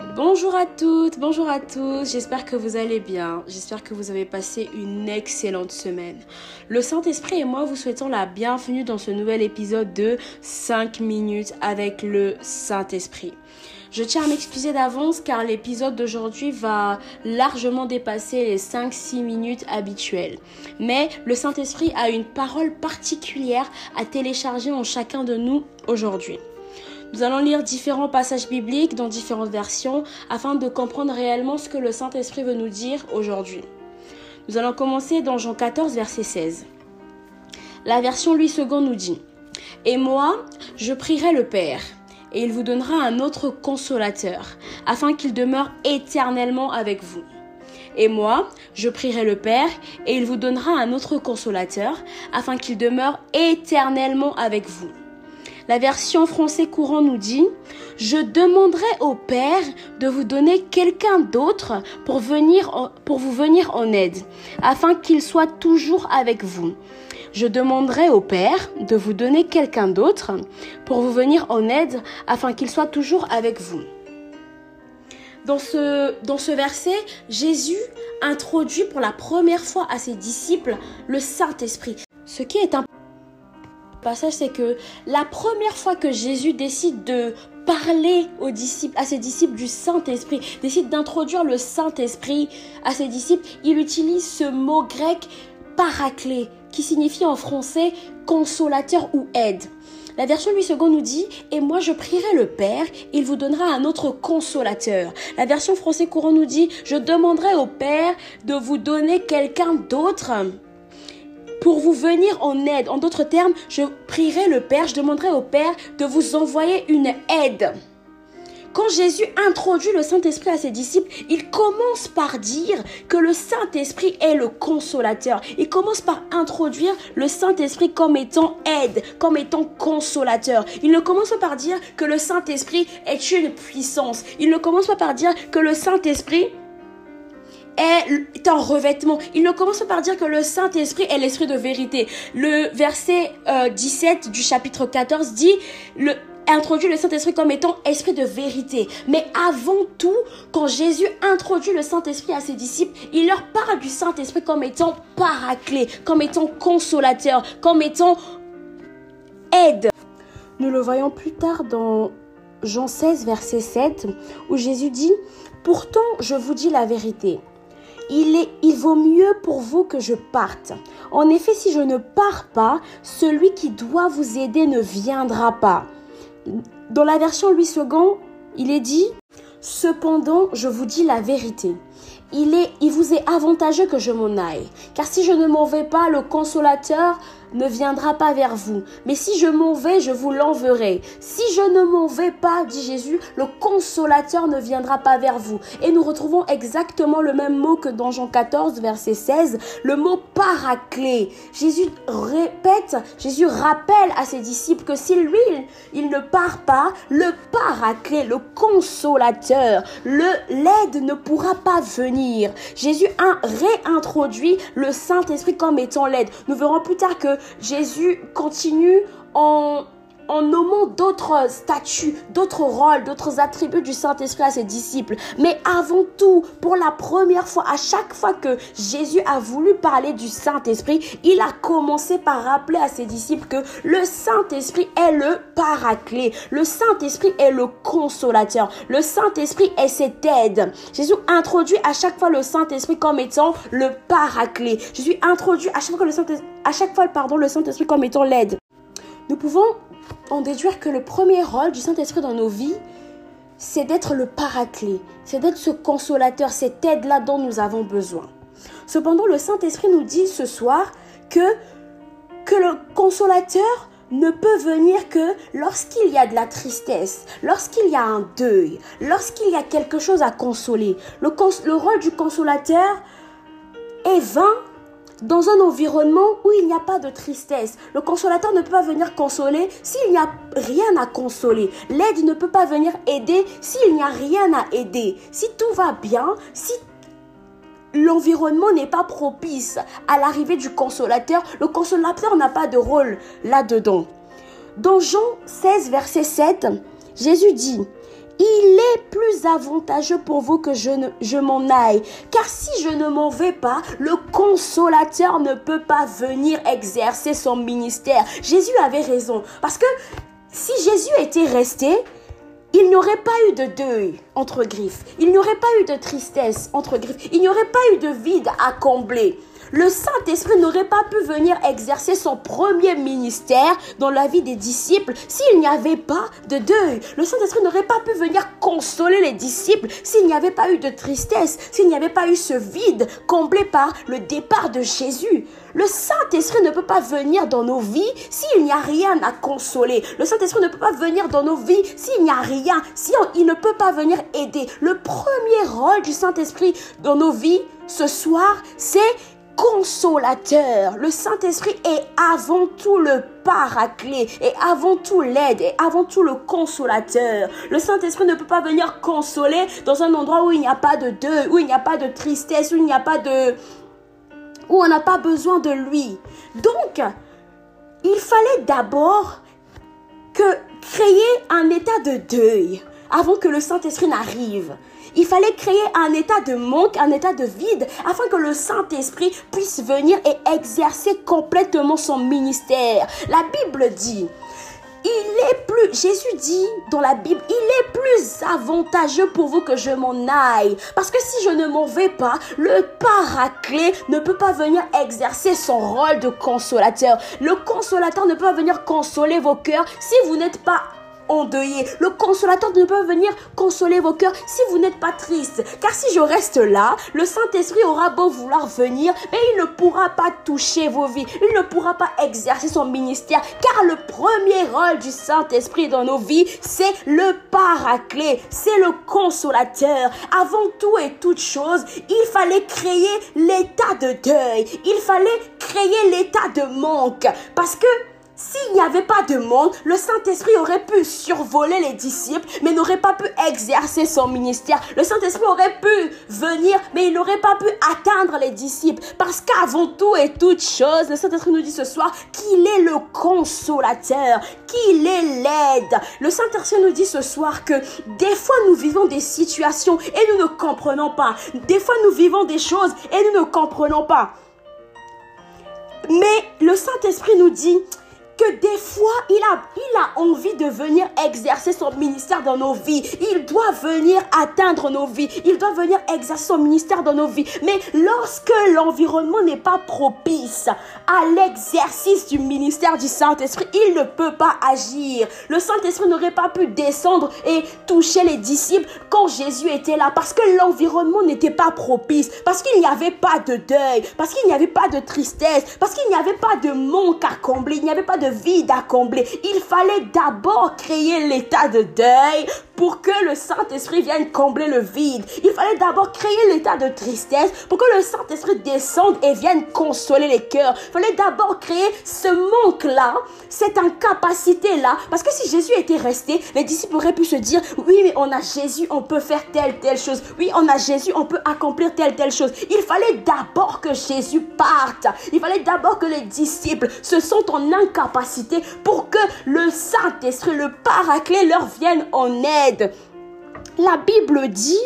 Bonjour à toutes, bonjour à tous, j'espère que vous allez bien, j'espère que vous avez passé une excellente semaine. Le Saint-Esprit et moi vous souhaitons la bienvenue dans ce nouvel épisode de 5 minutes avec le Saint-Esprit. Je tiens à m'excuser d'avance car l'épisode d'aujourd'hui va largement dépasser les 5-6 minutes habituelles. Mais le Saint-Esprit a une parole particulière à télécharger en chacun de nous aujourd'hui. Nous allons lire différents passages bibliques dans différentes versions afin de comprendre réellement ce que le Saint-Esprit veut nous dire aujourd'hui. Nous allons commencer dans Jean 14, verset 16. La version Louis II nous dit Et moi, je prierai le Père, et il vous donnera un autre consolateur, afin qu'il demeure éternellement avec vous. Et moi, je prierai le Père, et il vous donnera un autre consolateur, afin qu'il demeure éternellement avec vous. La version français courant nous dit Je demanderai au Père de vous donner quelqu'un d'autre pour, venir, pour vous venir en aide, afin qu'il soit toujours avec vous. Je demanderai au Père de vous donner quelqu'un d'autre pour vous venir en aide, afin qu'il soit toujours avec vous. Dans ce, dans ce verset, Jésus introduit pour la première fois à ses disciples le Saint-Esprit. Ce qui est important passage, c'est que la première fois que Jésus décide de parler aux disciples, à ses disciples du Saint-Esprit, décide d'introduire le Saint-Esprit à ses disciples, il utilise ce mot grec paraclé, qui signifie en français consolateur ou aide. La version 8 secondes nous dit Et moi je prierai le Père, il vous donnera un autre consolateur. La version français courant nous dit Je demanderai au Père de vous donner quelqu'un d'autre pour vous venir en aide. En d'autres termes, je prierai le Père, je demanderai au Père de vous envoyer une aide. Quand Jésus introduit le Saint-Esprit à ses disciples, il commence par dire que le Saint-Esprit est le consolateur. Il commence par introduire le Saint-Esprit comme étant aide, comme étant consolateur. Il ne commence pas par dire que le Saint-Esprit est une puissance. Il ne commence pas par dire que le Saint-Esprit est un revêtement. Il ne commence pas par dire que le Saint-Esprit est l'esprit de vérité. Le verset 17 euh, du chapitre 14 dit, le, introduit le Saint-Esprit comme étant esprit de vérité. Mais avant tout, quand Jésus introduit le Saint-Esprit à ses disciples, il leur parle du Saint-Esprit comme étant paraclé, comme étant consolateur, comme étant aide. Nous le voyons plus tard dans Jean 16, verset 7, où Jésus dit, Pourtant, je vous dis la vérité il, est, il vaut mieux pour vous que je parte. En effet, si je ne pars pas, celui qui doit vous aider ne viendra pas. Dans la version Louis II, il est dit, Cependant, je vous dis la vérité il, est, il vous est avantageux que je m'en aille. Car si je ne m'en vais pas, le consolateur ne viendra pas vers vous. Mais si je m'en vais, je vous l'enverrai. Si je ne m'en vais pas, dit Jésus, le consolateur ne viendra pas vers vous. Et nous retrouvons exactement le même mot que dans Jean 14, verset 16, le mot paraclé. Jésus répète, Jésus rappelle à ses disciples que si lui, il ne part pas, le paraclé, le consolateur, le l'aide ne pourra pas venir Jésus a réintroduit le Saint-Esprit comme étant l'aide. Nous verrons plus tard que Jésus continue en en nommant d'autres statuts, d'autres rôles, d'autres attributs du Saint-Esprit à ses disciples. Mais avant tout, pour la première fois, à chaque fois que Jésus a voulu parler du Saint-Esprit, il a commencé par rappeler à ses disciples que le Saint-Esprit est le paraclet. Le Saint-Esprit est le consolateur. Le Saint-Esprit est cette aide. Jésus introduit à chaque fois le Saint-Esprit comme étant le paraclet. Jésus introduit à chaque fois le Saint-Esprit, à chaque fois, le Saint-Esprit comme étant l'aide. Nous pouvons en déduire que le premier rôle du Saint-Esprit dans nos vies, c'est d'être le paraclet, c'est d'être ce consolateur, cette aide-là dont nous avons besoin. Cependant, le Saint-Esprit nous dit ce soir que, que le consolateur ne peut venir que lorsqu'il y a de la tristesse, lorsqu'il y a un deuil, lorsqu'il y a quelque chose à consoler. Le, le rôle du consolateur est vain dans un environnement où il n'y a pas de tristesse. Le consolateur ne peut pas venir consoler s'il n'y a rien à consoler. L'aide ne peut pas venir aider s'il n'y a rien à aider. Si tout va bien, si l'environnement n'est pas propice à l'arrivée du consolateur, le consolateur n'a pas de rôle là-dedans. Dans Jean 16, verset 7, Jésus dit, il est plus avantageux pour vous que je, je m'en aille. Car si je ne m'en vais pas, le consolateur ne peut pas venir exercer son ministère. Jésus avait raison. Parce que si Jésus était resté, il n'y aurait pas eu de deuil entre griffes. Il n'y aurait pas eu de tristesse entre griffes. Il n'y aurait pas eu de vide à combler. Le Saint-Esprit n'aurait pas pu venir exercer son premier ministère dans la vie des disciples s'il n'y avait pas de deuil. Le Saint-Esprit n'aurait pas pu venir consoler les disciples s'il n'y avait pas eu de tristesse, s'il n'y avait pas eu ce vide comblé par le départ de Jésus. Le Saint-Esprit ne peut pas venir dans nos vies s'il n'y a rien à consoler. Le Saint-Esprit ne peut pas venir dans nos vies s'il n'y a rien, si il ne peut pas venir aider. Le premier rôle du Saint-Esprit dans nos vies ce soir, c'est consolateur. Le Saint-Esprit est avant tout le paraclet et avant tout l'aide et avant tout le consolateur. Le Saint-Esprit ne peut pas venir consoler dans un endroit où il n'y a pas de deuil, où il n'y a pas de tristesse, où il n'y a pas de où on n'a pas besoin de lui. Donc, il fallait d'abord que créer un état de deuil avant que le Saint-Esprit n'arrive. Il fallait créer un état de manque, un état de vide, afin que le Saint-Esprit puisse venir et exercer complètement son ministère. La Bible dit, il est plus, Jésus dit dans la Bible, il est plus avantageux pour vous que je m'en aille. Parce que si je ne m'en vais pas, le paraclet ne peut pas venir exercer son rôle de consolateur. Le consolateur ne peut pas venir consoler vos cœurs si vous n'êtes pas endeuillé. Le consolateur ne peut venir consoler vos cœurs si vous n'êtes pas triste. Car si je reste là, le Saint-Esprit aura beau vouloir venir, mais il ne pourra pas toucher vos vies. Il ne pourra pas exercer son ministère. Car le premier rôle du Saint-Esprit dans nos vies, c'est le paraclet, c'est le consolateur. Avant tout et toute chose, il fallait créer l'état de deuil. Il fallait créer l'état de manque. Parce que s'il n'y avait pas de monde, le Saint-Esprit aurait pu survoler les disciples, mais n'aurait pas pu exercer son ministère. Le Saint-Esprit aurait pu venir, mais il n'aurait pas pu atteindre les disciples. Parce qu'avant tout et toute chose, le Saint-Esprit nous dit ce soir qu'il est le consolateur, qu'il est l'aide. Le Saint-Esprit nous dit ce soir que des fois nous vivons des situations et nous ne comprenons pas. Des fois nous vivons des choses et nous ne comprenons pas. Mais le Saint-Esprit nous dit, que des fois, il a, il a envie de venir exercer son ministère dans nos vies. Il doit venir atteindre nos vies. Il doit venir exercer son ministère dans nos vies. Mais lorsque l'environnement n'est pas propice à l'exercice du ministère du Saint-Esprit, il ne peut pas agir. Le Saint-Esprit n'aurait pas pu descendre et toucher les disciples quand Jésus était là parce que l'environnement n'était pas propice, parce qu'il n'y avait pas de deuil, parce qu'il n'y avait pas de tristesse, parce qu'il n'y avait pas de manque à combler, il n'y avait pas de vide à combler. Il fallait d'abord créer l'état de deuil pour que le Saint-Esprit vienne combler le vide. Il fallait d'abord créer l'état de tristesse pour que le Saint-Esprit descende et vienne consoler les cœurs. Il fallait d'abord créer ce manque-là, cette incapacité-là. Parce que si Jésus était resté, les disciples auraient pu se dire, oui, mais on a Jésus, on peut faire telle, telle chose. Oui, on a Jésus, on peut accomplir telle, telle chose. Il fallait d'abord que Jésus parte. Il fallait d'abord que les disciples se sentent en incapacité pour que le Saint-Esprit, le Paraclet leur vienne en aide. La Bible dit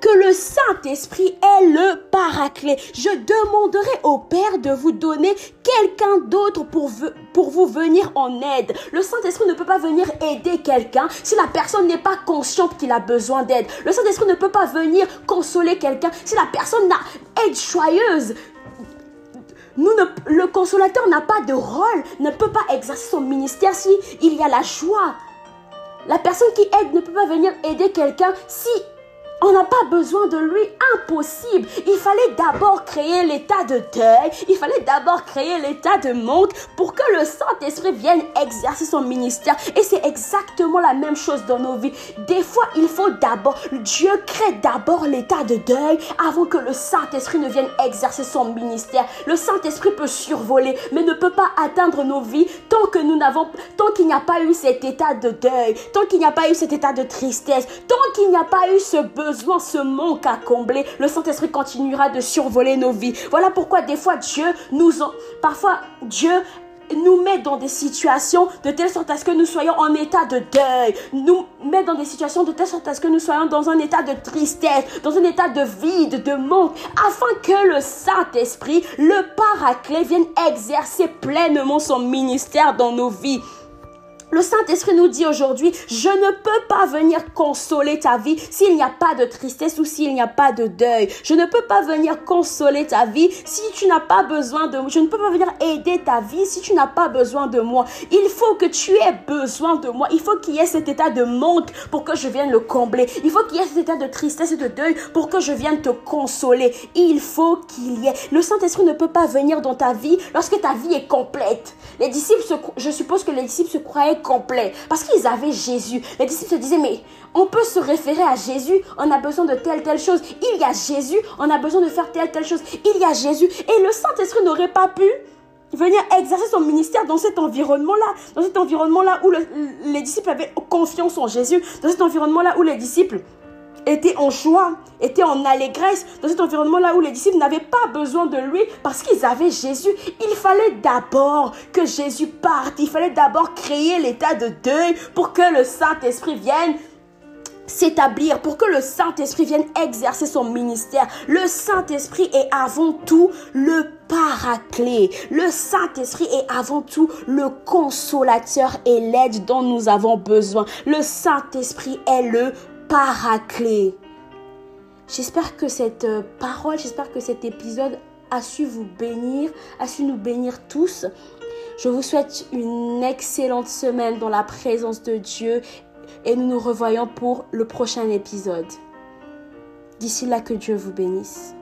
que le Saint-Esprit est le paraclet. Je demanderai au Père de vous donner quelqu'un d'autre pour, pour vous venir en aide. Le Saint-Esprit ne peut pas venir aider quelqu'un si la personne n'est pas consciente qu'il a besoin d'aide. Le Saint-Esprit ne peut pas venir consoler quelqu'un si la personne n'a aide joyeuse. Nous le consolateur n'a pas de rôle, ne peut pas exercer son ministère si il y a la joie, la personne qui aide ne peut pas venir aider quelqu'un si on n'a pas besoin de lui, impossible. Il fallait d'abord créer l'état de deuil, il fallait d'abord créer l'état de manque pour que le Saint-Esprit vienne exercer son ministère. Et c'est exactement la même chose dans nos vies. Des fois, il faut d'abord, Dieu crée d'abord l'état de deuil avant que le Saint-Esprit ne vienne exercer son ministère. Le Saint-Esprit peut survoler, mais ne peut pas atteindre nos vies tant que nous n'avons, tant qu'il n'y a pas eu cet état de deuil, tant qu'il n'y a pas eu cet état de tristesse, tant qu'il n'y a pas eu ce besoin ce manque à combler, le Saint-Esprit continuera de survoler nos vies. Voilà pourquoi des fois Dieu nous. Parfois Dieu nous met dans des situations de telle sorte à ce que nous soyons en état de deuil, nous met dans des situations de telle sorte à ce que nous soyons dans un état de tristesse, dans un état de vide, de manque, afin que le Saint-Esprit, le Paraclet, vienne exercer pleinement son ministère dans nos vies. Le Saint-Esprit nous dit aujourd'hui, je ne peux pas venir consoler ta vie s'il n'y a pas de tristesse ou s'il n'y a pas de deuil. Je ne peux pas venir consoler ta vie si tu n'as pas besoin de moi. Je ne peux pas venir aider ta vie si tu n'as pas besoin de moi. Il faut que tu aies besoin de moi. Il faut qu'il y ait cet état de manque pour que je vienne le combler. Il faut qu'il y ait cet état de tristesse et de deuil pour que je vienne te consoler. Il faut qu'il y ait. Le Saint-Esprit ne peut pas venir dans ta vie lorsque ta vie est complète. Les disciples, je suppose que les disciples se croyaient complet. Parce qu'ils avaient Jésus. Les disciples se disaient, mais on peut se référer à Jésus, on a besoin de telle, telle chose. Il y a Jésus, on a besoin de faire telle, telle chose. Il y a Jésus. Et le Saint-Esprit n'aurait pas pu venir exercer son ministère dans cet environnement-là, dans cet environnement-là où les disciples avaient confiance en Jésus, dans cet environnement-là où les disciples était en joie, était en allégresse, dans cet environnement-là où les disciples n'avaient pas besoin de lui parce qu'ils avaient Jésus. Il fallait d'abord que Jésus parte. Il fallait d'abord créer l'état de deuil pour que le Saint-Esprit vienne s'établir, pour que le Saint-Esprit vienne exercer son ministère. Le Saint-Esprit est avant tout le paraclet. Le Saint-Esprit est avant tout le consolateur et l'aide dont nous avons besoin. Le Saint-Esprit est le paraclet. J'espère que cette euh, parole, j'espère que cet épisode a su vous bénir, a su nous bénir tous. Je vous souhaite une excellente semaine dans la présence de Dieu et nous nous revoyons pour le prochain épisode. D'ici là, que Dieu vous bénisse.